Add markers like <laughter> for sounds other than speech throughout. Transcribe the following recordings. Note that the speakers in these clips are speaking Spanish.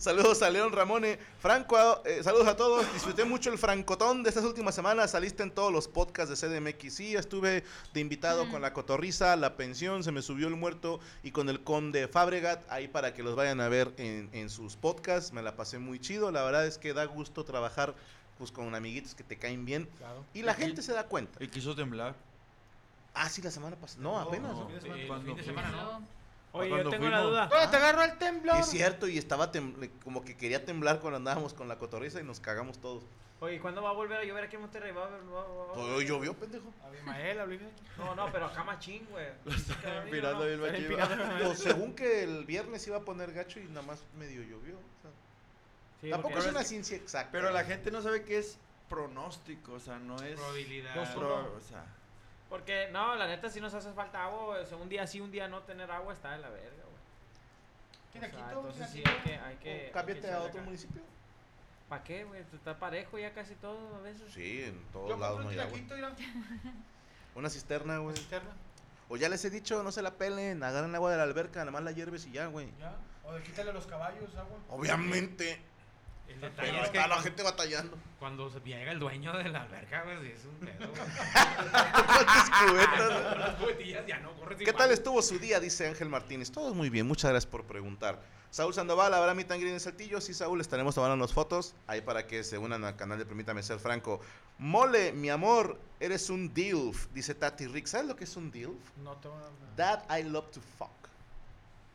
Saludos a León Ramone. Franco, eh, saludos a todos. Disfruté mucho el francotón de estas últimas semanas. Saliste en todos los podcasts de CDMX. Sí, estuve de invitado con la cotorriza, la pensión, se me subió el muerto y con el conde Fabregat. Ahí para que los vayan a ver en, sus podcasts. Me la pasé muy chido. La verdad es que da gusto trabajar pues, con amiguitos que te caen bien. Y la gente se da cuenta. Y quiso temblar. Ah, sí, la semana pasada. No, apenas. fin de semana, ¿no? Oye, yo tengo una duda. ¿Dónde te agarró el temblor? Es cierto, y estaba como que quería temblar cuando andábamos con la cotorriza y nos cagamos todos. Oye, ¿cuándo va a volver a llover aquí en Monterrey? ¿Va a, va, va, va, Hoy llovió, pendejo. A No, no, pero acá machín, güey. <laughs> Lo están empinando bien machín. Pues según que el viernes iba a poner gacho y nada más medio llovió. tampoco es una ciencia exacta. Pero la gente no sabe qué es pronóstico, o sea, no es... Probabilidad. o sea... Porque, no, la neta, si nos hace falta agua, o sea, un día sí, un día no tener agua, está de la verga, güey. ¿Quién aquí Entonces sí, hay que... Hay que cámbiate a otro municipio. ¿Para qué, güey? Está parejo ya casi todo a veces. Sí, en todos lados no hay agua. <laughs> Una cisterna, güey. Una cisterna. O ya les he dicho, no se la pelen, agarren agua de la alberca, nada más la hierves y ya, güey. Ya. O de quítale a los caballos agua. Obviamente. El detalle es que la gente batallando. Cuando llega el dueño de la alberca, güey, es un pedo, <laughs> cubetas? ya no ¿Qué tal estuvo su día? Dice Ángel Martínez. Todo muy bien, muchas gracias por preguntar. Saúl Sandoval, ¿habrá mi tangre en Saltillo? Sí, Saúl, estaremos tomando las fotos ahí para que se unan al canal de Permítame Ser Franco. Mole, mi amor, eres un DILF, dice Tati Rick. ¿Sabes lo que es un DILF? No, tengo That I love to fuck.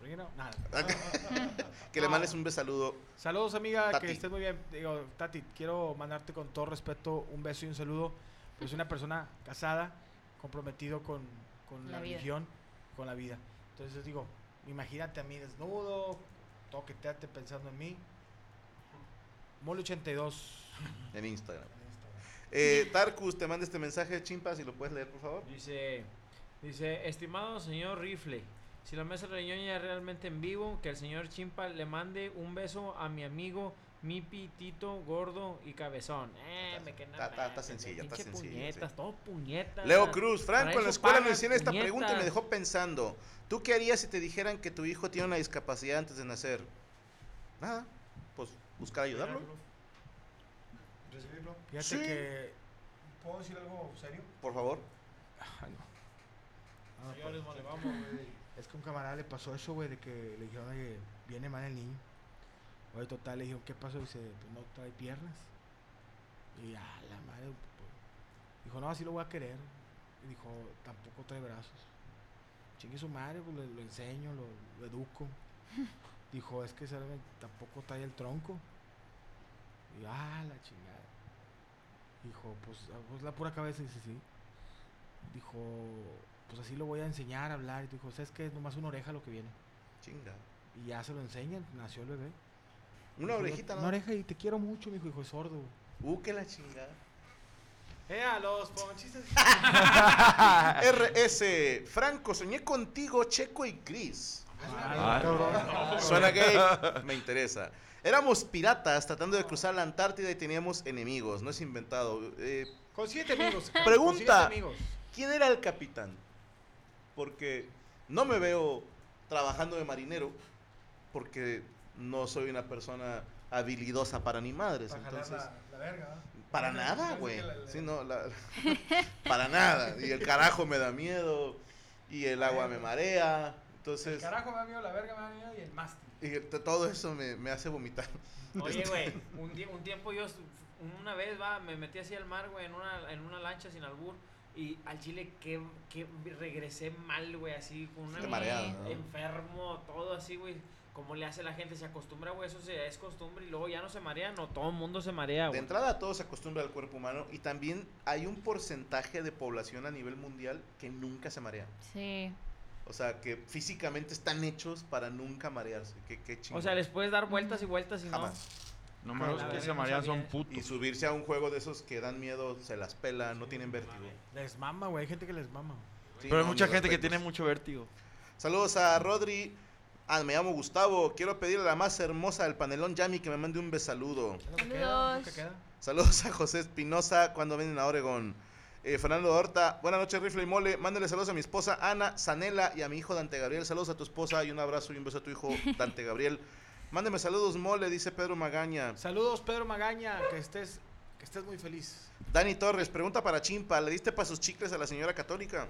<laughs> que le mandes un beso saludo. Saludos, amiga, que estés muy bien. Digo, Tati, quiero mandarte con todo respeto un beso y un saludo. Es una persona casada, comprometido con, la, religión, con la vida. Entonces digo, imagínate a mí desnudo, toqueteate pensando en mí. Mole82. En Instagram. Eh, Tarkus, te manda este mensaje, chimpa, si lo puedes leer, por favor. Dice, dice, estimado señor Rifle, si la mesa reñoña es realmente en vivo, que el señor Chimpa le mande un beso a mi amigo mi pitito gordo y cabezón. Eh, me queda Está- está- está sencilla, está sencilla, Puñetas, sí. todo puñetas. Leo Cruz, Franco, en la escuela me hicieron esta pregunta y me dejó pensando. ¿Tú qué harías si te dijeran que tu hijo tiene una discapacidad antes de nacer? Nada, pues buscar ayudarlo. Recibirlo. Fíjate Sí. que. ¿Puedo decir algo serio? Por favor. Ay, no. Ah, Señores, pues, mole, vamos, güey. Es que a un camarada le pasó eso, güey, de que le dijeron que viene mal el niño. Oye, total, le dijeron, ¿qué pasó? Dice, pues no trae piernas. Y ya, la madre, pues, dijo, no, así lo voy a querer. Y dijo, tampoco trae brazos. Chingue su madre, pues le- lo enseño, lo, lo educo. <laughs> dijo, es que ¿sabe? tampoco trae el tronco. Y ah, la chingada. Dijo, pues, ah, pues la pura cabeza, dice, sí. Dijo, pues así lo voy a enseñar a hablar. Y dijo, ¿sabes qué? Es nomás una oreja lo que viene. Chinga. Y ya se lo enseñan, nació el bebé. Una Dijo, orejita, Una oreja y te quiero mucho, mi hijo, hijo es sordo. Uh, que la chingada. Eh, a los ponchistas. <laughs> RS, Franco, soñé contigo, Checo y Chris. Ah, cabrón. Suena gay, me interesa. Éramos piratas tratando de cruzar la Antártida y teníamos enemigos, no es inventado. Eh, Con siete amigos. Pregunta. con siete amigos. ¿Quién era el capitán? Porque no me veo trabajando de marinero, porque no soy una persona habilidosa para ni madres. Para Entonces, la, la verga, ¿va? para <laughs> No, nada, güey. Sí, no, para nada. Y el carajo me da miedo, y el agua me marea. El Entonces, carajo me da miedo, la verga me da miedo y el mástil. y el- todo eso me, me hace vomitar. <laughs> Oye, güey, <laughs> un, un tiempo yo, una vez, va, me metí así al mar, güey, en una, en una lancha sin albur. Y al chile que, que regresé mal, güey, así, con una mareado, ¿no? enfermo, todo así, güey. Como le hace la gente, se acostumbra, güey, eso se, es costumbre y luego ya no se marea, no, todo el mundo se marea, De güey. entrada, todo se acostumbra al cuerpo humano y también hay un porcentaje de población a nivel mundial que nunca se marea. Sí. O sea, que físicamente están hechos para nunca marearse. Qué, qué chingón. O sea, les puedes dar vueltas y vueltas y no. Jamás. Nomás Que no marean sabía. son putos. Y subirse a un juego de esos que dan miedo, se las pela, no tienen vértigo. Les mama, güey. Hay gente que les mama. Sí, Pero hay no, mucha gente que tiene mucho vértigo. Saludos a Rodri. Ah, me llamo Gustavo. Quiero pedirle a la más hermosa del panelón Yami que me mande un besaludo. Que que queda. Saludos a José Espinosa cuando vienen a Oregon. Eh, Fernando Horta, buenas noches, Rifle y Mole. Mándale saludos a mi esposa Ana Sanela y a mi hijo Dante Gabriel. Saludos a tu esposa y un abrazo y un beso a tu hijo <laughs> Dante Gabriel. Mándeme saludos, Mole, dice Pedro Magaña. Saludos, Pedro Magaña. Que estés, que estés muy feliz. Dani Torres, pregunta para Chimpa. ¿Le diste para sus chicles a la señora católica?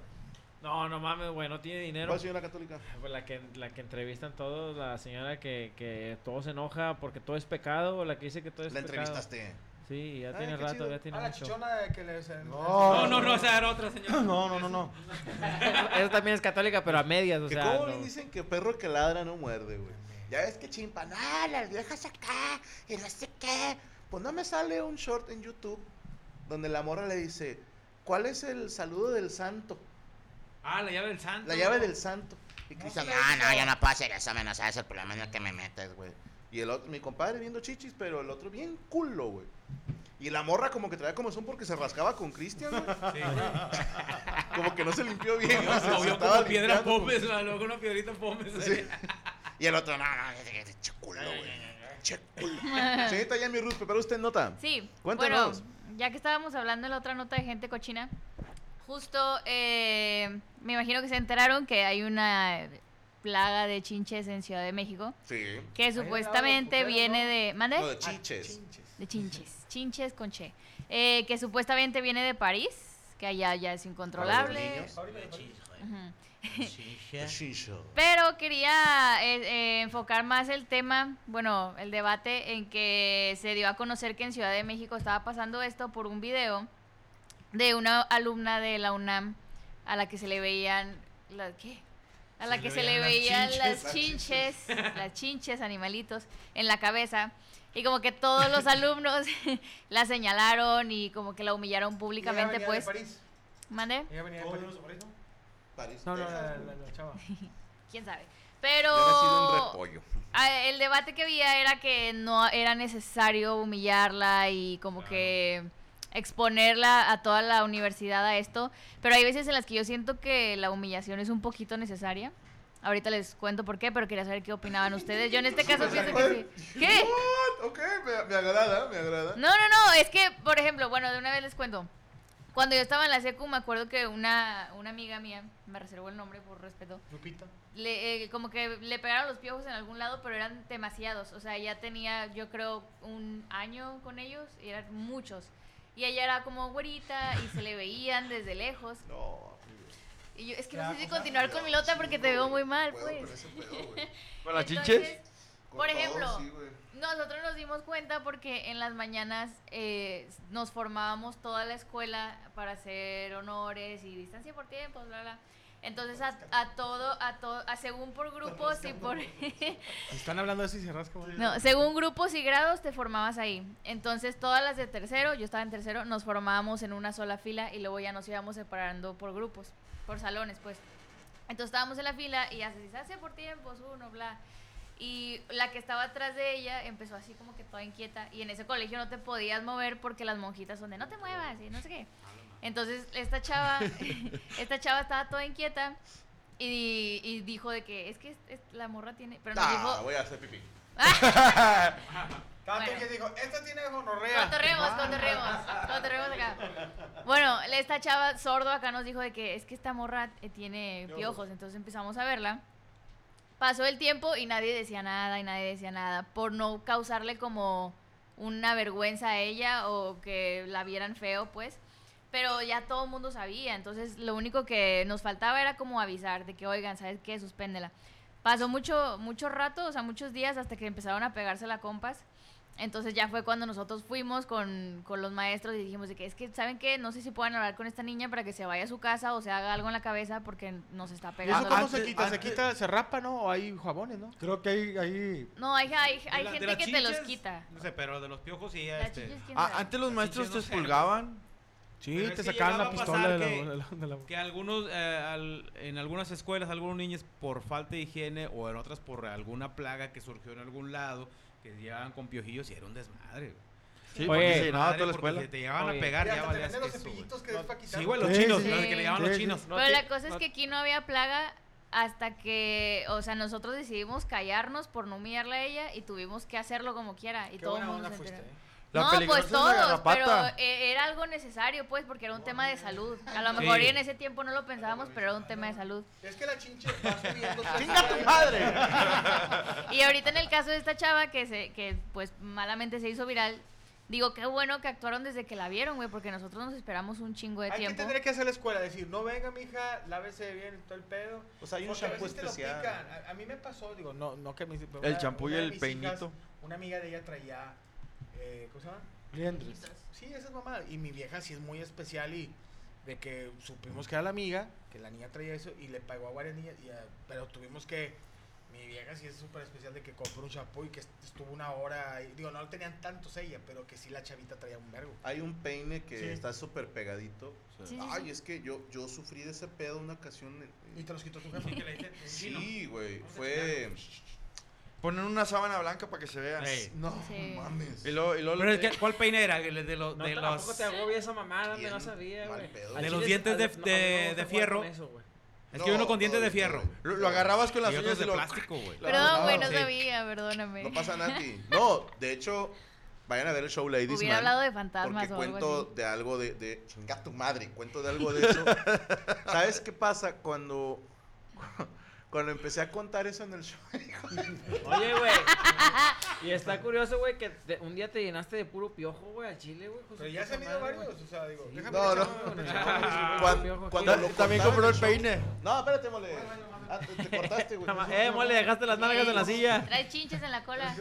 No, no mames, güey, no tiene dinero. ¿Cuál señora católica? Pues la que, la que entrevistan todos, la señora que, que todo se enoja porque todo es pecado, la que dice que todo es La pecado. entrevistaste. Sí, ya Ay, tiene rato, chido. ya tiene Ah, la mucho. chichona de que les... No, No, no, no, esa era otra señora. No, no, no, no. <laughs> Esa también es católica, pero a medias, o que sea. como no. bien dicen que perro que ladra no muerde, güey. Ya ves que Chimpa, no, las viejas acá y no sé qué. Pues no me sale un short en YouTube donde la morra le dice, ¿cuál es el saludo del santo? Ah, la llave del santo. La llave del santo. Y Cristian, no, no, yo no puedo hacer eso, menos sabes el problema en el que me metes, güey. Y el otro, mi compadre viendo chichis, pero el otro bien culo, güey. Y la morra como que traía como son porque se rascaba con Cristian, güey. <laughs> Como que no se limpió bien. güey, se- se estaba limpiando con- luego una piedrita pomes. Sí. <laughs> Y el otro, no, no, che culo, güey. Che culo. <laughs> Señorita Yami Ruth, ¿preparó usted nota? Sí, Cuéntanos. bueno, ya que estábamos hablando en la otra nota de gente cochina, justo eh, me imagino que se enteraron que hay una plaga de chinches en Ciudad de México, Sí. que supuestamente viene ¿no? de... ¿Mande? No, de chiches. De chinches, chinches con che. Eh, que supuestamente viene de París, que allá ya es incontrolable. niños. Ujú. Chicho. Pero quería eh, eh, enfocar más el tema, bueno, el debate en que se dio a conocer que en Ciudad de México estaba pasando esto por un video de una alumna de la UNAM a la que se le veían las ¿qué? A la Se que le se le veían las las chinches, <laughs> las chinches, animalitos en la cabeza. Y como que todos los <laughs> alumnos <laughs> la señalaron y como que la humillaron públicamente, Ella venía pues. De París. ¿Mande? Ella venía de ¿Cómo París. París, No, no, Texas, la, güey. la- la chava. <laughs> ¿Quién sabe? Ha sido un Pero repollo. El debate que había era que no era necesario humillarla y como que exponerla a toda la universidad a esto, pero hay veces en las que yo siento que la humillación es un poquito necesaria. Ahorita les cuento por qué, pero quería saber qué opinaban ustedes. Yo en este <laughs> caso pienso que sí. ¿Qué? ok, me, me agrada, me agrada. No, no, no, es que, por ejemplo, bueno, de una vez les cuento. Cuando yo estaba en la secu, me acuerdo que una, una amiga mía, me reservó el nombre por respeto, Lupita. le, eh, como que le pegaron los piojos en algún lado, pero eran demasiados. O sea, ya tenía, yo creo, un año con ellos y eran muchos. Y ella era como güerita y se le veían desde lejos. No, Y yo, es que ¿Te no sé si continuar con mi lota porque te veo muy mal, puedo pues. con ese pedo, güey. <laughs> ¿Con las chinches? Por todo, ejemplo. Nosotros nos dimos cuenta porque en las mañanas eh, nos formábamos toda la escuela para hacer honores y distancia por tiempos, bla, bla. Entonces a, a todo, a todo, a según por grupos y por... <laughs> Están hablando y se rasca, no, según grupos y grados te formabas ahí. Entonces todas las de tercero, yo estaba en tercero, nos formábamos en una sola fila y luego ya nos íbamos separando por grupos, por salones, pues. Entonces estábamos en la fila y se distancia por tiempos, uno, bla. Y la que estaba atrás de ella empezó así como que toda inquieta. Y en ese colegio no te podías mover porque las monjitas son de no te muevas y no sé qué. Entonces esta chava, <laughs> esta chava estaba toda inquieta y, y dijo de que es que es- es- la morra tiene... Pero nos Ah, dijo... voy a hacer pipí. Estaba Bueno. que dijo, esta tiene gonorrea. Cotorremos, <laughs> cotorremos, cotorremos acá. Bueno, esta chava sordo acá nos dijo de que es que esta morra eh, tiene piojos, entonces empezamos a verla. Pasó el tiempo y nadie decía nada y nadie decía nada por no causarle como una vergüenza a ella o que la vieran feo, pues. Pero ya todo el mundo sabía, entonces lo único que nos faltaba era como avisar de que, oigan, ¿sabes qué? Suspéndela. Pasó mucho, mucho rato, o sea, muchos días hasta que empezaron a pegarse la compas. Entonces ya fue cuando nosotros fuimos con, con los maestros y dijimos de que es que, ¿saben qué? No sé si pueden hablar con esta niña para que se vaya a su casa o se haga algo en la cabeza porque nos está ¿Y eso pegando. cómo se quita? ¿Se quita, se rapa, no? ¿O hay jabones, no? Creo que hay, hay No, hay, hay, hay la- gente que te los quita. No sé, pero de los piojos sí, este... chinches, ¿quién Ah, antes los maestros te expulgaban. Sí, Pero te sacaban la pistola de la, que- de la- de la- Que algunos, eh, al- en algunas escuelas, algunos niños por falta de higiene o en otras por alguna plaga que surgió en algún lado, que llegaban con piojillos y era un desmadre. güey. Sí, Oye, porque se llenaba toda la escuela. si te llegaban Oye. a pegar, ya valías los queso, güey. cepillitos que quitar. Sí, güey, los Sí, chinos, sí, los que le llamaban Sí, los chinos. No Pero la cosa es no- que aquí no había plaga hasta que, o sea, nosotros decidimos callarnos por no humillarla a ella y tuvimos que hacerlo como quiera y Qué todo el mundo se fuiste, enteró. eh. La no, pues todos, pero eh, era algo necesario, pues, porque era un tema de salud. A lo Sí. mejor y en ese tiempo no lo pensábamos, pero era un tema de salud. Es que la chinche va subiendo. <laughs> ¡Chinga tu madre! <laughs> Y ahorita en el caso de esta chava que se, que pues malamente se hizo viral, digo qué bueno que actuaron desde que la vieron, güey, porque nosotros nos esperamos un chingo de Hay que tiempo. tendría que hacer la escuela, decir, no venga, mija, lávese bien y todo el pedo. Pues hay un lo especial. A, a mí me pasó, digo, no, no que me El champú y el peinito. hijas, una amiga de ella traía, eh, ¿cómo se llama? liendres. Sí, esa es mamá. Y mi vieja sí es muy especial y de que supimos que era la amiga, que la niña traía eso y le pagó a varias niñas, y, ah, pero tuvimos que... Mi vieja sí es súper especial de que compró un champú y que est- estuvo una hora ahí. Digo, no lo tenían tantos ella, pero que sí la chavita traía un vergo. Hay un peine que Sí. está súper pegadito. O sea, Sí, sí, Ay, sí. es que yo, yo sufrí de ese pedo una ocasión. en- Y te los quitó tu jefa. Sí, que le encino. Sí, güey. A Fue. Ponen una sábana blanca para que se vea. Ey. No Sí. mames. Y luego, y luego Pero es que, ¿cuál peine era? El De, los No, de te- los, tampoco te agobia esa mamada, me Bien no sabía, mal güey. pedo. Al De los chile, dientes al- de- no, a mí de- me gusta de jugar fierro. con eso, güey. Es que hay uno con No, dientes de fierro. lo, lo agarrabas con las Y uñas otros y de lo... plástico, güey. Perdón, güey, no Sí. sabía, perdóname. No pasa nada, Ti. <laughs> No, de hecho, vayan a ver el show Ladies Hubiera Man, hablado de fantasmas Porque o algo cuento así. de algo de, de. Chinga tu madre, cuento de algo de eso. <laughs> ¿Sabes qué pasa cuando. Cuando empecé a contar eso en el show? <laughs> Oye, güey. <laughs> y está curioso, güey, que te- un día te llenaste de puro piojo, güey, al chile, güey. Pero ya se han ido varios, o sea, digo, Sí. déjame No, no. <laughs> Ah. Cuando, cuando lo También compró en el show- peine. No, espérate, mole. Ah, te, te cortaste, güey. güey. Eh, mole, dejaste las nalgas en la silla. Trae chinches en la cola.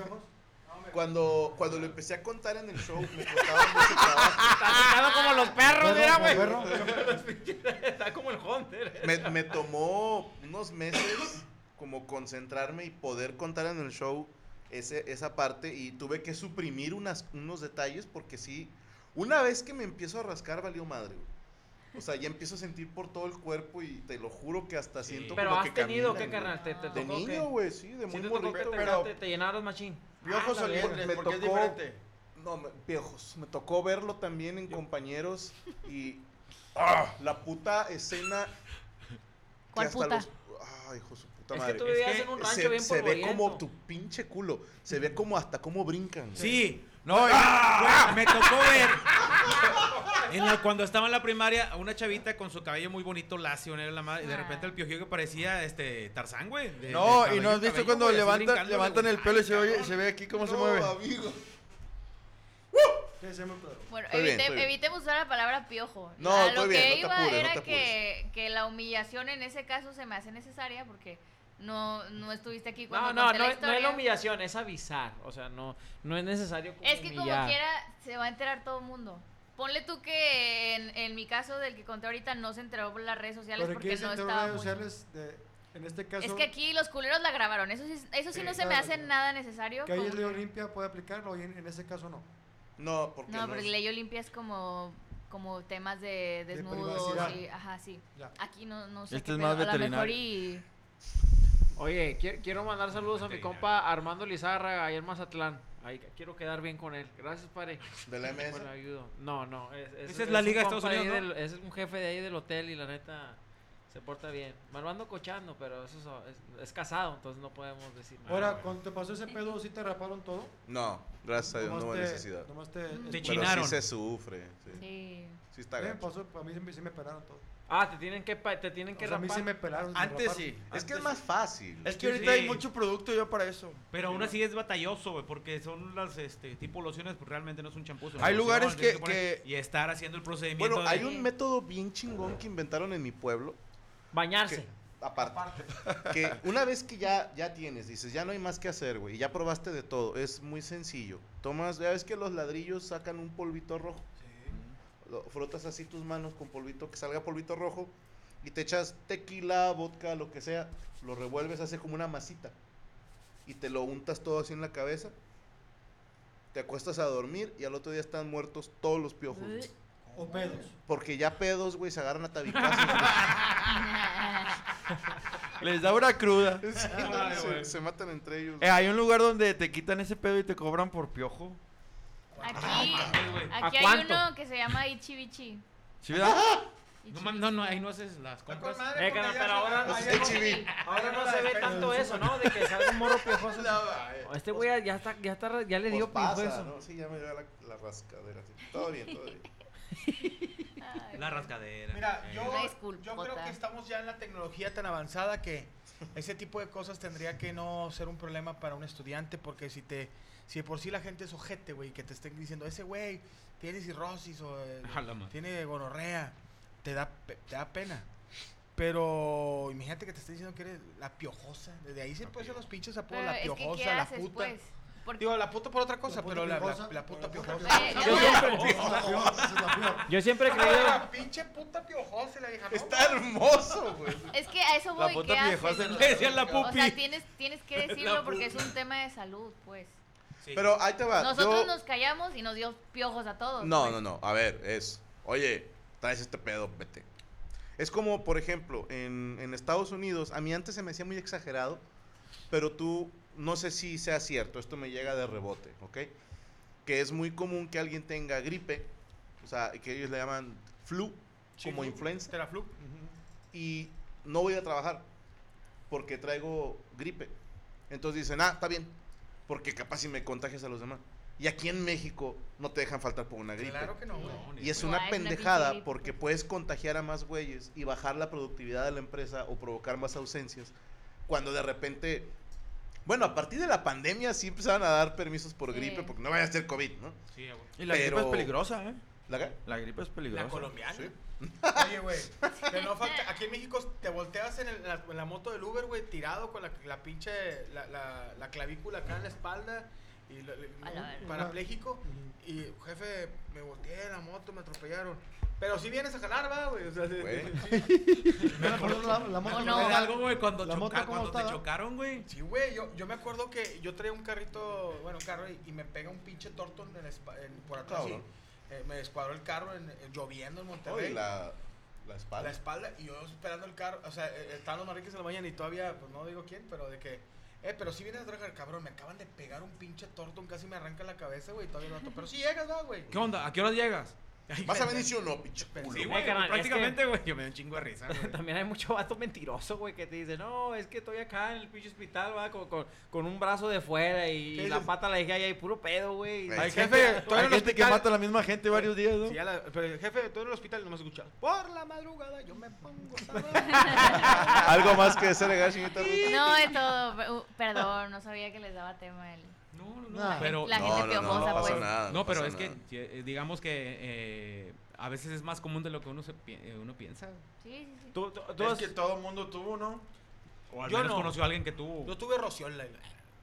Cuando, cuando lo empecé a contar en el show, me <laughs> costaba mucho trabajo. Como los perros, mira, güey. Está como el Hunter. Me, me tomó unos meses como concentrarme y poder contar en el show ese, esa parte y tuve que suprimir unas, unos detalles porque sí, una vez que me empiezo a rascar valió madre. güey. O sea, ya empiezo a sentir por todo el cuerpo y te lo juro que hasta siento Pero como has que tenido, caminan, ¿qué, güey. carnal? ¿Te, te De niño, güey, sí, de Sí muy te que morrito. te, pero- te, te llenaron machín. Piojos Ah, olientes, me porque es tocó- diferente. No, me- viejos. Me tocó verlo también en compañeros <laughs> y ah, la puta escena ¿Cuál hasta puta? los- Ay, hijo de su puta Es madre. que tú vivías que en un rancho se, bien se ve como tu pinche culo. Se ve como hasta cómo brincan. Sí. No, y- Güey, me tocó ver en la- cuando estaba en la primaria a una chavita con su cabello muy bonito, lacio, era la madre, y de repente el piojillo que parecía este Tarzán, güey. de- no, de y no has visto cabello, cuando levantan, el pelo y se, oye, se ve aquí cómo se No, mueve. amigo. Bueno, evite- bien. evitemos usar la palabra piojo. No, A lo bien, que no iba apures, no era te que, que la humillación en ese caso se me hace necesaria porque no, no estuviste aquí No, cuando no, conté no, la no es la humillación, es avisar. O sea, no, no es necesario como Es que como quiera se va a enterar todo el mundo. Ponle tú que en, en mi caso del que conté ahorita no se enteró por las redes sociales ¿Pero porque qué se no enteró estaba redes muy... sociales de- en este caso? Es que aquí los culeros la grabaron, eso sí, eso sí, Sí, no se me hace nada necesario. Que ahí es ley Olimpia puede aplicarlo y en, en ese caso no. No, porque No, no porque es- ley Olimpia es como, como temas de desnudos privacidad. y, ajá, sí. Ya. Aquí no, no sé Este qué es más a lo mejor veterinario. y... Oye, quiero, quiero mandar saludos a mi compa Armando Lizarra, ahí en Mazatlán. Ahí quiero quedar bien con él. Gracias, padre. de la MS. Por la ayuda. No, no. Es, Esa es la Liga de Estados Unidos, del- es un jefe de ahí del hotel y la neta se porta bien. Me lo ando cochando, pero eso es, es- es casado, entonces no podemos decir nada. Ahora, cuando te pasó ese pedo, ¿sí te raparon todo? No, gracias a Dios, no hubo te- necesidad. nomás te... Te Pero chinaron. sí se sufre. Sí, Sí. sí está gacho. pasó, a mí sí me- sí me pelaron todo. Ah, te tienen que, pa- te tienen que O sea, a mí rapar. sí me pelaron. Antes sí. Es que es más fácil. Es Sí, que ahorita sí. hay mucho producto yo para eso. Pero aún así es batalloso, güey, porque son las este, tipo lociones, pues realmente no es un champú. es una Hay loción, lugares tienes que- poner- que- Y estar haciendo el procedimiento Bueno, de- hay un método bien chingón que inventaron en mi pueblo. Bañarse. Que, aparte, que una vez que ya, ya tienes, dices, ya no hay más que hacer, güey, y ya probaste de todo, es muy sencillo. Tomas, ya ves que los ladrillos sacan un polvito rojo. Lo- frotas así tus manos con polvito, que salga polvito rojo, y te echas tequila, vodka, lo que sea, lo revuelves, hace como una masita, y te lo untas todo así en la cabeza, te acuestas a dormir, y al otro día están muertos todos los piojos. güey. O pedos. Porque ya pedos, güey, se agarran a tabicazos. <laughs> Les da una cruda. Sí, se, se matan entre ellos. Eh, hay un lugar donde te quitan ese pedo y te cobran por piojo. Aquí, güey. aquí ¿A hay cuánto? uno que se llama Ichi Bichi. ¿Sí, verdad? No, no, no, ahí no haces las compras. Eh, carnal, pero ahora, Pues es chibi. ahora no se ve tanto eso, ¿no? De que sale un morro piojoso. <laughs> Este güey ya- está, ya está, ya le dio Pues pasa, piojo eso. ¿no? Sí, ya me dio la, la rascadera. sí. Todo bien, todo bien. La rascadera. Mira, Eh, yo, creo que estamos ya en la tecnología tan avanzada que ese tipo de cosas tendría que no ser un problema para un estudiante porque si te si de por sí la gente es ojete, güey, que te estén diciendo, ese güey tiene cirrosis o eh, <laughs> la tiene gonorrea, te da, pe- te da pena. Pero imagínate que te estén diciendo que eres la piojosa. Desde ahí se pueden ser los pinches apodos, la que, piojosa, ¿qué la haces, puta. pues? Porque, Digo, la puta por otra cosa, puta pero la, la- piojosa. la puta La puta piojosa. Eh, Yo siempre, la la yo siempre he creído. la pinche puta piojosa, la vieja. Está hermoso, güey. es que a eso La voy, puta ¿qué viejosa haces? en Le decían la O pupi. sea, tienes, tienes que <laughs> La decirlo porque es un tema de salud, pues. Sí. Pero ahí te va. Nosotros yo- nos callamos y nos dio piojos a todos. No, pues. no, no. A ver, es. Oye, traes este pedo, vete. Es como, por ejemplo, en, en Estados Unidos, a mí antes se me hacía muy exagerado, pero tú, no sé si sea cierto, esto me llega de rebote, ¿ok? Que es muy común que alguien tenga gripe, o sea, que ellos le llaman flu, Sí, como flu. influenza, Teraflu. y no voy a trabajar porque traigo gripe. Entonces dicen, ah, está bien, porque capaz si me contagias a los demás. Y aquí en México no te dejan faltar por una gripe. Claro que no, güey. No, ni Y es una pendejada porque puedes contagiar a más güeyes y bajar la productividad de la empresa o provocar más ausencias. Cuando de repente, bueno, a partir de la pandemia sí empezaron a dar permisos por Sí. gripe porque no vaya a ser COVID, ¿no? Sí, güey. Y la Pero- gripe es peligrosa, ¿eh? ¿La qué? La gripe es peligrosa. La colombiana. Sí. <laughs> Oye, güey, que no falta. Aquí en México te volteas en, el- en la, en la moto del Uber, güey, tirado con la, la pinche. La, la, la clavícula acá en la espalda. Y lo- parapléjico. Y, jefe, me volteé en la moto, me atropellaron. Pero si vienes a jalar, va, güey. O sea, sí, por <laughs> ejemplo, la, la moto ¿O que no? me da- algo, güey, cuando, La moto, choca- ¿cómo cuando te chocaron, güey. Sí, güey, yo, yo me acuerdo que yo traía un carrito, bueno, un carro y, y me pega un pinche torto en el en- por atrás. Cabrón. Eh, me descuadró el carro en, en- lloviendo en Monterrey. La, la espalda. la espalda y yo esperando el carro, o sea, eh, estaban los marriques en la mañana y todavía, pues no digo quién, pero de que, eh, pero si vienes a trabajar, cabrón, me acaban de pegar un pinche tortón, casi me arranca la cabeza, güey, todavía no, pero si llegas, va, güey. ¿Qué onda? ¿A qué hora llegas? ¿Vas a venir sí o no, pinche culo? Sí, güey, carnal, prácticamente, güey, yo me da un chingo de risa, güey. <laughs> También hay mucho vato mentiroso, güey, que te dice, no, es que estoy acá en el pinche hospital, va, con, con, con un brazo de fuera y, ¿Qué la dices? pata la dejé ahí, puro pedo, güey. Hay Jefe, en el gente que hospital- mata a la misma gente varios días, ¿no? Sí, a la- pero el jefe, todo en el hospital no me escucha. Por la madrugada yo me pongo sabroso. <laughs> ¿Algo más que señorita Ruth? No, es todo. Uh, Perdón, no sabía que les daba tema el. No, no, no. Pero, La No, gente no, no, piojosa, no pues. nada. no, pero pasa es que nada. eh, digamos que eh, a veces es más común de lo que uno, se, pi- eh, uno piensa. Sí, sí, sí. Tú, tú, tú Es has- que todo el mundo tuvo, ¿no? O al Yo menos no. conoció a alguien que tuvo. Yo tuve rociola.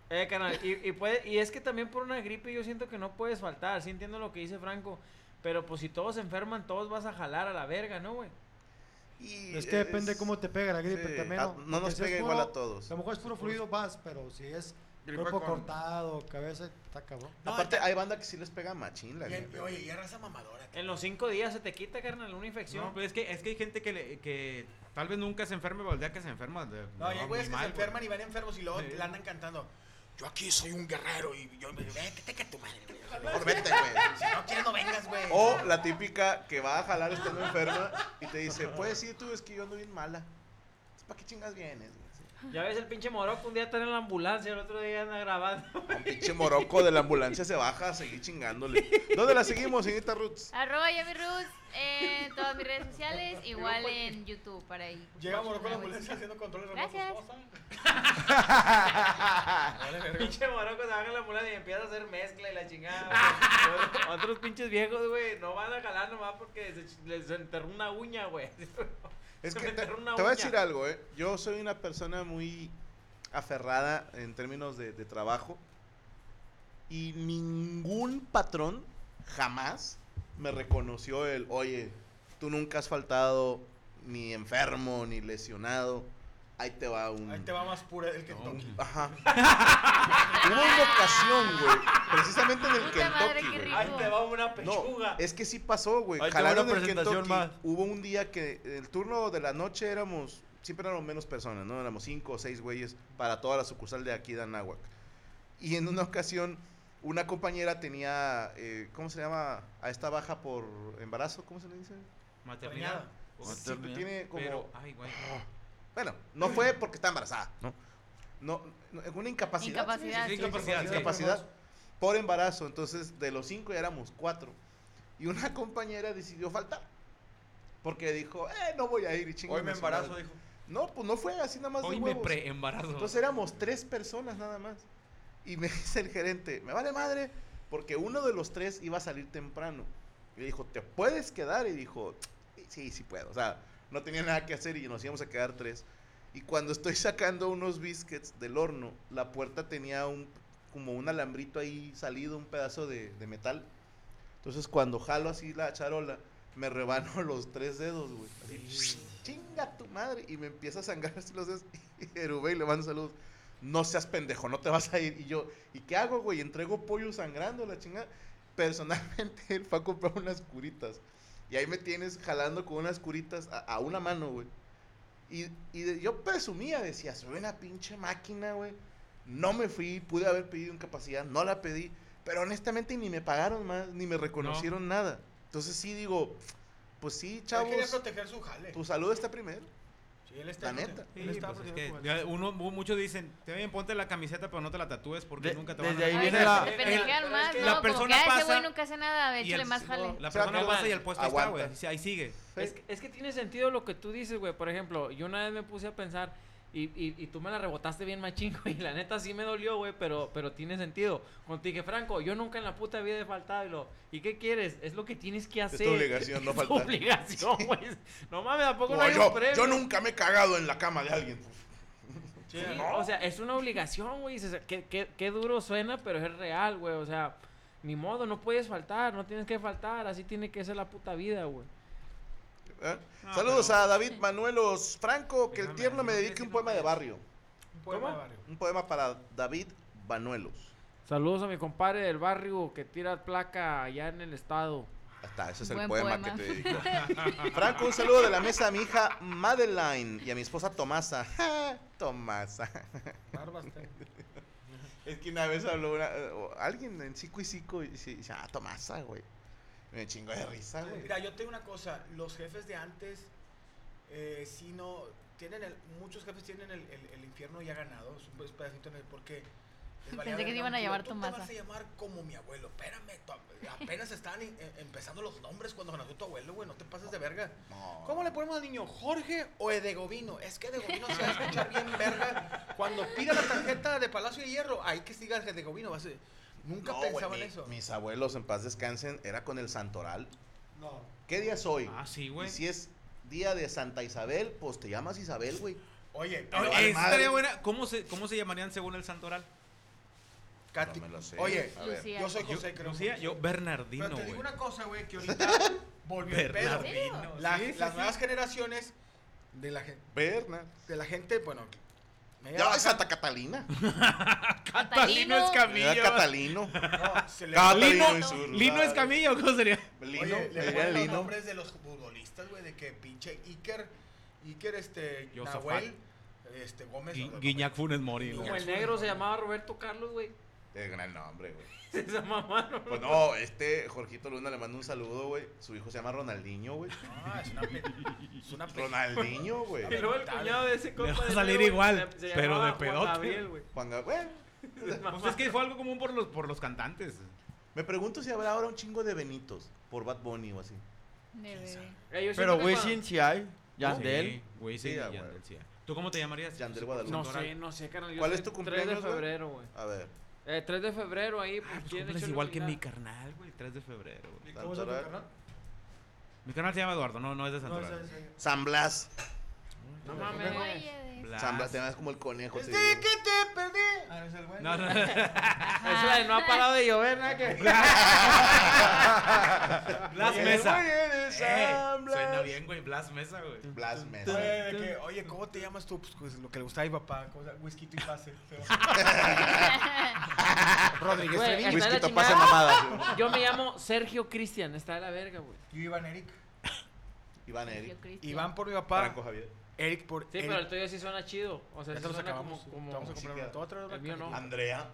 Eh, canal, y, y, puede, y es que también por una gripe yo siento que no puedes faltar, sí entiendo lo que dice Franco, pero pues si todos se enferman, todos vas a jalar a la verga, ¿no, güey? Y Es que depende cómo te pega la gripe sí, también. a- ¿no? no nos pega puro- igual a todos. A lo mejor es puro fluido vas, pero si es cuerpo con- cortado, cabeza, está cabrón. No, Aparte, está- hay banda que sí les pega machín la y- gripe. Oye, y es raza mamadora. En los cinco días se te quita, carnal, una infección. No, pero es que, es que hay gente que, le- que tal vez nunca se enferme, pero el día que se enferma. de- No, hay güeyes que se enferman y van enfermos y luego Sí. le andan cantando. Yo aquí soy un guerrero y yo me vete que tu madre. güey. Mejor vete, güey. <laughs> Si no quieres, no vengas, güey. O la típica que va a jalar estando enferma y te dice, puedes ir tú, es que yo ando bien mala. ¿Para qué chingas vienes? güey? Ya ves el pinche moroco, un día está en la ambulancia, el otro día anda grabando. <laughs> Un pinche moroco de la ambulancia se baja a seguir chingándole. ¿Dónde la seguimos, señorita Roots? Arroba Yami Roots en todas mis redes sociales, igual en YouTube para ahí. Llega Morocco a la ambulancia haciendo controles remotos. Gracias. <laughs> pinche moroco se baja en la ambulancia y empieza a hacer mezcla y la chingada. Otros pinches viejos, güey, no van a jalar nomás porque se, les enterró una uña, güey. <laughs> Es que te, voy a decir algo, ¿eh? Yo soy una persona muy aferrada en términos de, de trabajo y ningún patrón jamás me reconoció el, oye, tú nunca has faltado ni enfermo ni lesionado, ahí te va un... Ahí te va más pura el Kentucky. Ajá. <laughs> Hubo una ocasión, güey, precisamente en el Puta madre, Kentucky, qué güey. rico. Ahí te va una No, pechuga. es que sí pasó, güey. Ahí te va Jalaron una el presentación Kentucky. más. Hubo un día que el turno de la noche éramos, siempre éramos menos personas, ¿no? Éramos cinco o seis güeyes para toda la sucursal de aquí de Anáhuac. Y en una ocasión, una compañera tenía, eh, ¿cómo se llama? A esta baja por embarazo, ¿cómo se le dice? Maternidad. Sí, Maternidad. tiene como... Pero, ay, güey. Bueno, no fue porque está embarazada, ¿no? No, no, una incapacidad. ¿sí? Incapacidad, Sí, sí. incapacidad, sí. Incapacidad por embarazo. Entonces, de los cinco ya éramos cuatro. Y una <laughs> compañera decidió faltar. Porque dijo, eh, no voy a ir y Hoy me embarazo, madre". dijo. No, pues no fue así nada más Hoy de me preembarazo. Entonces éramos tres personas nada más. Y me <laughs> dice el gerente, me vale madre, porque uno de los tres iba a salir temprano. Y le dijo, ¿te puedes quedar? Y dijo, sí, sí puedo. O sea, no tenía nada que hacer y nos íbamos a quedar tres. Y cuando estoy sacando unos biscuits del horno, la puerta tenía un como un alambrito ahí salido, un pedazo de, de metal. Entonces cuando jalo así la charola, me rebano <laughs> los tres dedos, güey. Así, chinga tu madre. Y me empieza a sangrar así los dedos. <laughs> Y Erubey le mando saludos. No seas pendejo, no te vas a ir. Y yo, ¿y qué hago, güey? Entrego pollo sangrando, la chingada. Personalmente, <laughs> él fue a comprar unas curitas. Y ahí me tienes jalando con unas curitas a, a una mano, güey. Y, y de- yo presumía, decía, soy una pinche máquina, güey. No me fui, pude haber pedido incapacidad, no la pedí. Pero honestamente ni me pagaron más, ni me reconocieron nada. Entonces sí digo, pues sí, Él chavos, quería proteger su jale. tu salud está primero. Sí, él está La neta. Sí, Él está pues es que uno, mu- muchos dicen, te bien, ponte la camiseta, pero no te la tatúes porque De- nunca te van a desde ahí viene la- pendejean el- más, ¿no? la Como persona que, ese pasa güey nunca hace nada, y échale el- más jale. La O sea, persona pasa y el puesto ahí está, aguanta. güey. Sí, Ahí sigue. Es, que- es que tiene sentido lo que tú dices, güey. Por ejemplo, yo una vez me puse a pensar y, y, y tú me la rebotaste bien machín, <laughs> güey. Y la neta sí me dolió, güey, pero, pero tiene sentido. Cuando te dije, Franco, yo nunca en la puta vida he faltado. Y, lo, ¿y qué quieres? Es lo que tienes que hacer. tu obligación, no <laughs> Es tu faltar. obligación, güey. No mames, tampoco no No, hay un yo, premio. yo nunca me he cagado en la cama de alguien. Sí, <laughs> O sea, es una obligación, güey. Qué, qué, qué duro suena, pero es real, güey. O sea, ni modo, no puedes faltar, no tienes que faltar. Así tiene que ser la puta vida, güey. ¿Eh? No, Saludos pero- a David Manuelos Franco, que el tierno me dedique un poema de barrio. Un poema ¿Cómo? de barrio. Un poema para David Banuelos. Saludos a mi compadre del barrio que tira placa allá en el estado. Ahí está, ese es el poema, poema. que te <laughs> dedico. Franco, un saludo de la mesa a mi hija Madeline y a mi esposa Tomasa. <laughs> Tomasa. Es que una vez habló una- o alguien en Cico y Cico y dice, ah, Tomasa, güey. Me chingo de risa, güey. Mira, yo tengo una cosa. Los jefes de antes, eh, sí no. Tienen el, muchos jefes tienen el, el- el infierno ya ganado. Es un pedacito en el. Porque. Pensé que te iban a llamar Tú Tomasa. te vas a llamar como mi abuelo. Espérame, apenas están en- en- empezando los nombres cuando nació tu abuelo, güey. No te pases de verga. No. ¿Cómo le ponemos al niño? ¿Jorge o Edegovino? Es que Edegovino se va a escuchar bien verga. Cuando pida la tarjeta de Palacio de Hierro, ahí que siga Edegovino. Va a ser- Nunca No, güey, pensaba en mi- eso. Mis abuelos en paz descansen, era con el santoral. No. ¿Qué día es hoy? Ah, sí, güey. Y si es día de Santa Isabel, pues te llamas Isabel, güey. Oye, Pero estaría buena. ¿Cómo se, ¿Cómo se llamarían según el santoral? Katy. No me lo sé. Oye, A ver. Lucía. yo soy Yo, José, creo. Lucía, yo Bernardino, Pero te güey. digo una cosa, güey, que ahorita <laughs> volvió el pedo. La- Sí, las sí. nuevas generaciones de la, gen- Berna. de la gente, bueno, Ya es Santa Catalina. <laughs> Catalino es Era Camillo. Catalino. no, se le Catalino. Lino lugar. es Camillo, ¿cómo sería? Lino. Oye, le ponen los Lino. nombres de los futbolistas, güey, de que pinche Iker, Iker, este. Nahuel, este, Gómez. Gui- o- Guiñac Funes Mori, Como el negro se llamaba Roberto Carlos, güey. Es gran nombre, güey. <laughs> Esa mamá, no. Pues no, este Jorgito Luna le mando un saludo, güey. Su hijo se llama Ronaldinho, güey. Ah, es una pe- es una pe- Ronaldinho, güey. Y luego el cuñado de ese compa. va a de salir igual, se- se pero de llamaba Juan pedote. Gabriel, güey. Juan Gab- bueno, <laughs> Pues es que fue algo común por los, por los cantantes. me pregunto si habrá ahora un chingo de Benitos por Bad Bunny o así. De. Eh, Pero Wisin sí hay. Yandel. Sí, güey, sí, Yandel, güey. sí. ¿Tú cómo te llamarías? Yandel Guadalupe. No sé, no sé, carnal. yo ¿Cuál es tu 3 cumpleaños, de güey? febrero, güey. A ver, Eh, 3 de febrero ahí, pues, Ah, pues ¿quién cumples igual que mi carnal, güey, 3 de febrero. güey. ¿Cómo se llama tu carnal? Mi carnal se llama Eduardo, no, no es de No, ese- ese- San Blas. No mames. Oye, de- Blas. San Blas, te ves como el conejo. digo. que te perdí. Ah, no es el güey. No, no. <laughs> Es la de no ha parado de llover, nada que. <laughs> Blas Oye, Mesa. Eh, suena bien, güey, Blas Mesa, güey. Blas Mesa. Oye, de que, oye, ¿cómo te llamas tú? Pues, pues, lo que le gusta a mi papá, whisky y pase. <laughs> Rodríguez Whisky pasa chingada. mamadas. Yo me llamo Sergio Cristian, está de la verga, güey. Yo Iván Eric. Iván Eric. Iván por mi papá. Franco Javier. Eric por Sí, Eric. pero el tuyo sí suena chido. O sea, Ya sí suena como. acabamos. como... Vamos a comprar a El mío no. cajita. Andrea.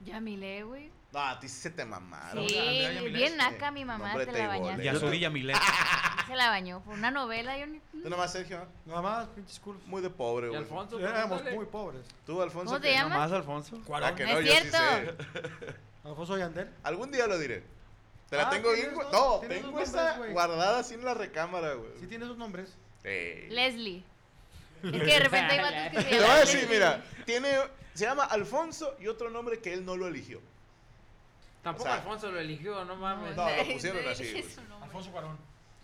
Yamile, güey. No, a ti sí se te mamaron. Sí, Andrea bien naca mi mamá, Nombre te la bañaste. Yasuri Yamilet. <laughs> Se la bañó por una novela. Yo ni... Tú nomás, Sergio. Nada más, pinches culos. Muy de pobre, Y güey. Alfonso, Éramos muy pobres. Tú, Alfonso. ¿Cómo te llamas? ¿Nomás Alfonso? Ah, que No no, es yo sí cierto. sé. Alfonso Yandel. Algún día lo diré. Te la Ah, tengo bien. No, tengo güey. guardada así en la recámara, güey. Sí tiene sus nombres. Ey. Leslie. <laughs> Es que de repente hay vatos que se Te voy a decir, mira, tiene, se llama Alfonso y otro nombre que él no lo eligió. Tampoco O sea, Alfonso lo eligió, no mames. No, lo pusieron no así, güey. Alfonso Cuarón.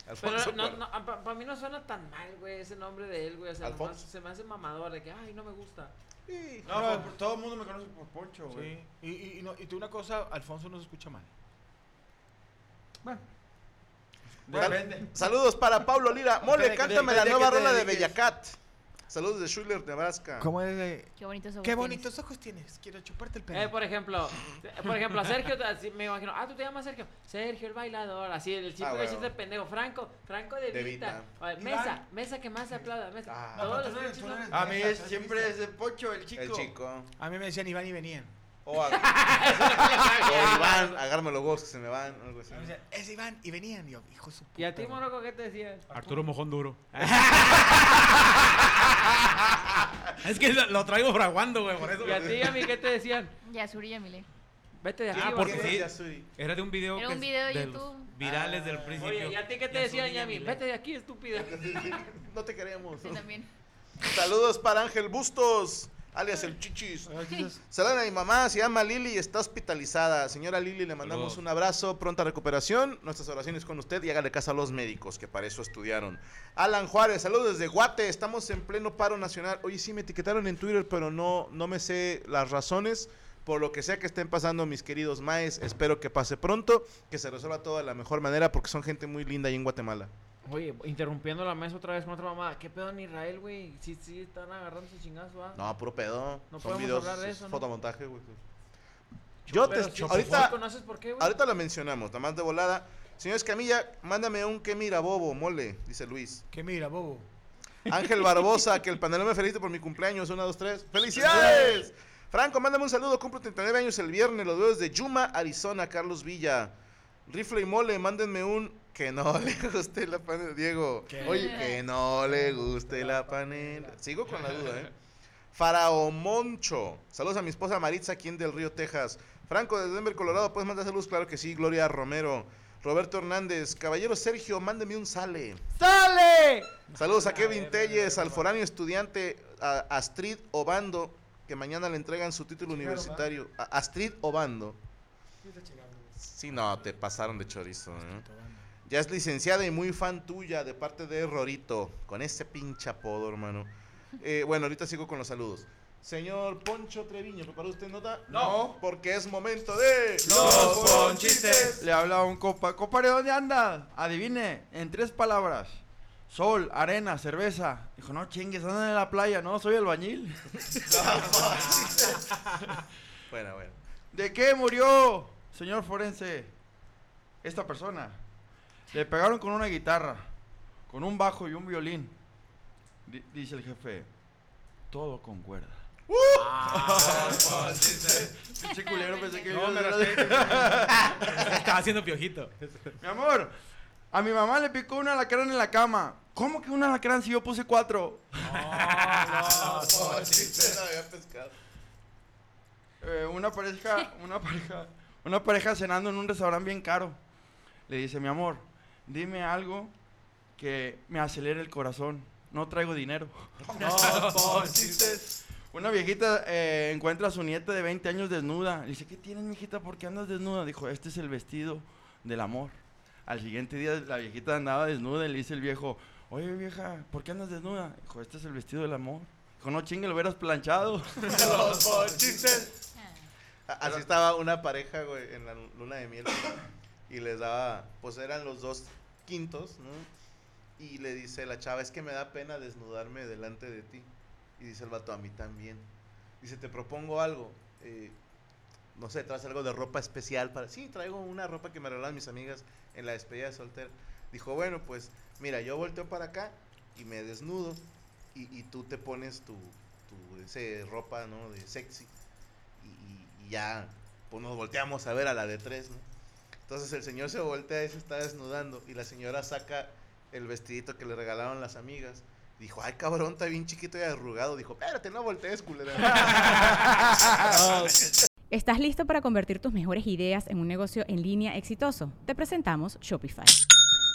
Pero Alfonso. no, Cuarón. no, para mí no suena tan mal, güey, ese nombre de él, güey. O sea, nomás se me hace mamador de que, ay, no me gusta. Sí. No, pero por- todo el mundo me conoce por Poncho, güey. Sí. Y, y, y, no, y tú una cosa, Alfonso no se escucha mal. Bueno. Sal-. Saludos para Pablo Lira. Mole, cántame la nueva que rola de. Bellacat. Saludos de Schuller, Nebraska. ¿Cómo es de... Qué bonitos ojos Qué tienes. bonitos ojos tienes. Quiero chuparte el pelo. Eh, por ejemplo, por ejemplo, a Sergio, así me imagino, ah, tú te llamas Sergio, Sergio el bailador, así el chiste Ah, de bueno. chiste pendejo, Franco, Franco de De Vita, mesa, mesa que más se aplauda, mesa, Ah. Todos los eres-. A mí es, siempre es de Poncho, el chico. El chico. A mí me decían Iván y venían. O, a- <laughs> o Iván, agárrame los huevos que se me van. Algo así. Es Iván y venían. Y yo, hijo de su Y a ti, puta Moroco, ¿qué te decían? Arturo Mojón Duro. <laughs> es que lo, lo traigo fraguando, güey, por eso. Y a ti, a mí, ¿qué te decían? Yasuri Yamile. Vete de aquí, Ah, porque sí. Era de un video Era un video de YouTube. virales del principio. Oye, ¿y a ti qué te Yasuri decían, Yami? Vete de aquí, estúpida. <laughs> No te queremos. Sí, también. Saludos para Ángel Bustos, alias el Chichis. Ah, dices, Saludos a mi mamá, se llama Lili y está hospitalizada. Señora Lili, le mandamos Saludos. un abrazo, pronta recuperación. Nuestras oraciones con usted y hágale caso a los médicos, que para eso estudiaron. Alan Juárez, saludos desde Guate, estamos en pleno paro nacional. Oye, sí, me etiquetaron en Twitter, pero no, no me sé las razones. Por lo que sea que estén pasando, mis queridos maes, espero que pase pronto, que se resuelva todo de la mejor manera, porque son gente muy linda ahí en Guatemala. Oye, interrumpiendo la mesa otra vez con otra mamá. ¿Qué pedo en Israel, güey? Sí, sí, están agarrando su chingazo, ¿ah? No, puro pedo. No son podemos videos, hablar de es eso, ¿no? fotomontaje, güey. Yo te, ahorita, ¿Conoces por qué, güey? Ahorita lo mencionamos, nada más de volada. Señor Escamilla, mándame un que mira bobo, mole, dice Luis. Que mira, bobo. Ángel Barbosa, que el panelón me felicite por mi cumpleaños. Una, dos, tres. ¡Felicidades! Franco, mándame un saludo. Cumplo 39 años el viernes. Los veo desde Yuma, Arizona. Carlos Villa. Rifle y mole, mándenme un que no <laughs> le guste la panela. Diego, ¿Qué? oye, que no le guste la panela. Sigo con la duda, ¿eh? Faraomoncho. Saludos a mi esposa Maritza, aquí en Del Río, Texas. Franco de Denver, Colorado, ¿puedes mandar saludos? Claro que sí. Gloria Romero. Roberto Hernández. Caballero Sergio, mándeme un sale. ¡Sale! Saludos a Kevin Telles, al foráneo estudiante a Astrid Obando, que mañana le entregan su título universitario. A Astrid Obando. Sí, no, te pasaron de chorizo. ¿eh? Ya es licenciada y muy fan tuya de parte de Rorito, con ese pinche apodo, hermano. Eh, bueno, ahorita sigo con los saludos. Señor Poncho Treviño, ¿preparó usted nota? No. Porque es momento de... Los ponchistes. Le habla un compa. Compadre, ¿dónde anda? Adivine, en tres palabras. Sol, arena, cerveza. Dijo, no chingues, andan en la playa. No, soy albañil. <laughs> <laughs> Bueno, bueno. ¿De qué murió, señor forense, esta persona? Le pegaron con una guitarra, con un bajo y un violín. Di- dice el jefe, todo con cuerda. Pinche culero, pensé que No, iba a me hacer- raspé. Estaba haciendo piojito. Mi amor, a mi mamá le picó un alacrán en la cama. ¿Cómo que un alacrán si yo puse cuatro? Eh, una pareja, una pareja, una pareja cenando en un restaurante bien caro. Le dice, mi amor, dime algo que me acelere el corazón. No traigo dinero. <laughs> Una viejita eh, encuentra a su nieta de 20 años desnuda. Le dice, ¿qué tienes, mijita? ¿Por qué andas desnuda? Dijo, este es el vestido del amor. Al siguiente día la viejita andaba desnuda y le dice el viejo, oye vieja, ¿por qué andas desnuda? Dijo, este es el vestido del amor. Dijo, no chingue, lo hubieras planchado. <laughs> A- Así estaba una pareja, güey, en la luna de miel. Y les daba, pues eran los dos quintos, ¿no? Y le dice la chava, es que me da pena desnudarme delante de ti. Y dice el vato, a mí también. Dice, te propongo algo. eh, no sé, traes algo de ropa especial para... Sí, traigo una ropa que me regalaron mis amigas en la despedida de soltero. Dijo, bueno, pues mira, yo volteo para acá y me desnudo. Y, y tú te pones tu, tu ese ropa, ¿no? De sexy y, y- ya pues nos volteamos a ver a la de tres, ¿no? Entonces el señor se voltea y se está desnudando y la señora saca el vestidito que le regalaron las amigas. Dijo, ay cabrón, está bien chiquito y arrugado. Dijo, espérate, no voltees, culera. <laughs> ¿Estás listo para convertir tus mejores ideas en un negocio en línea exitoso? Te presentamos Shopify.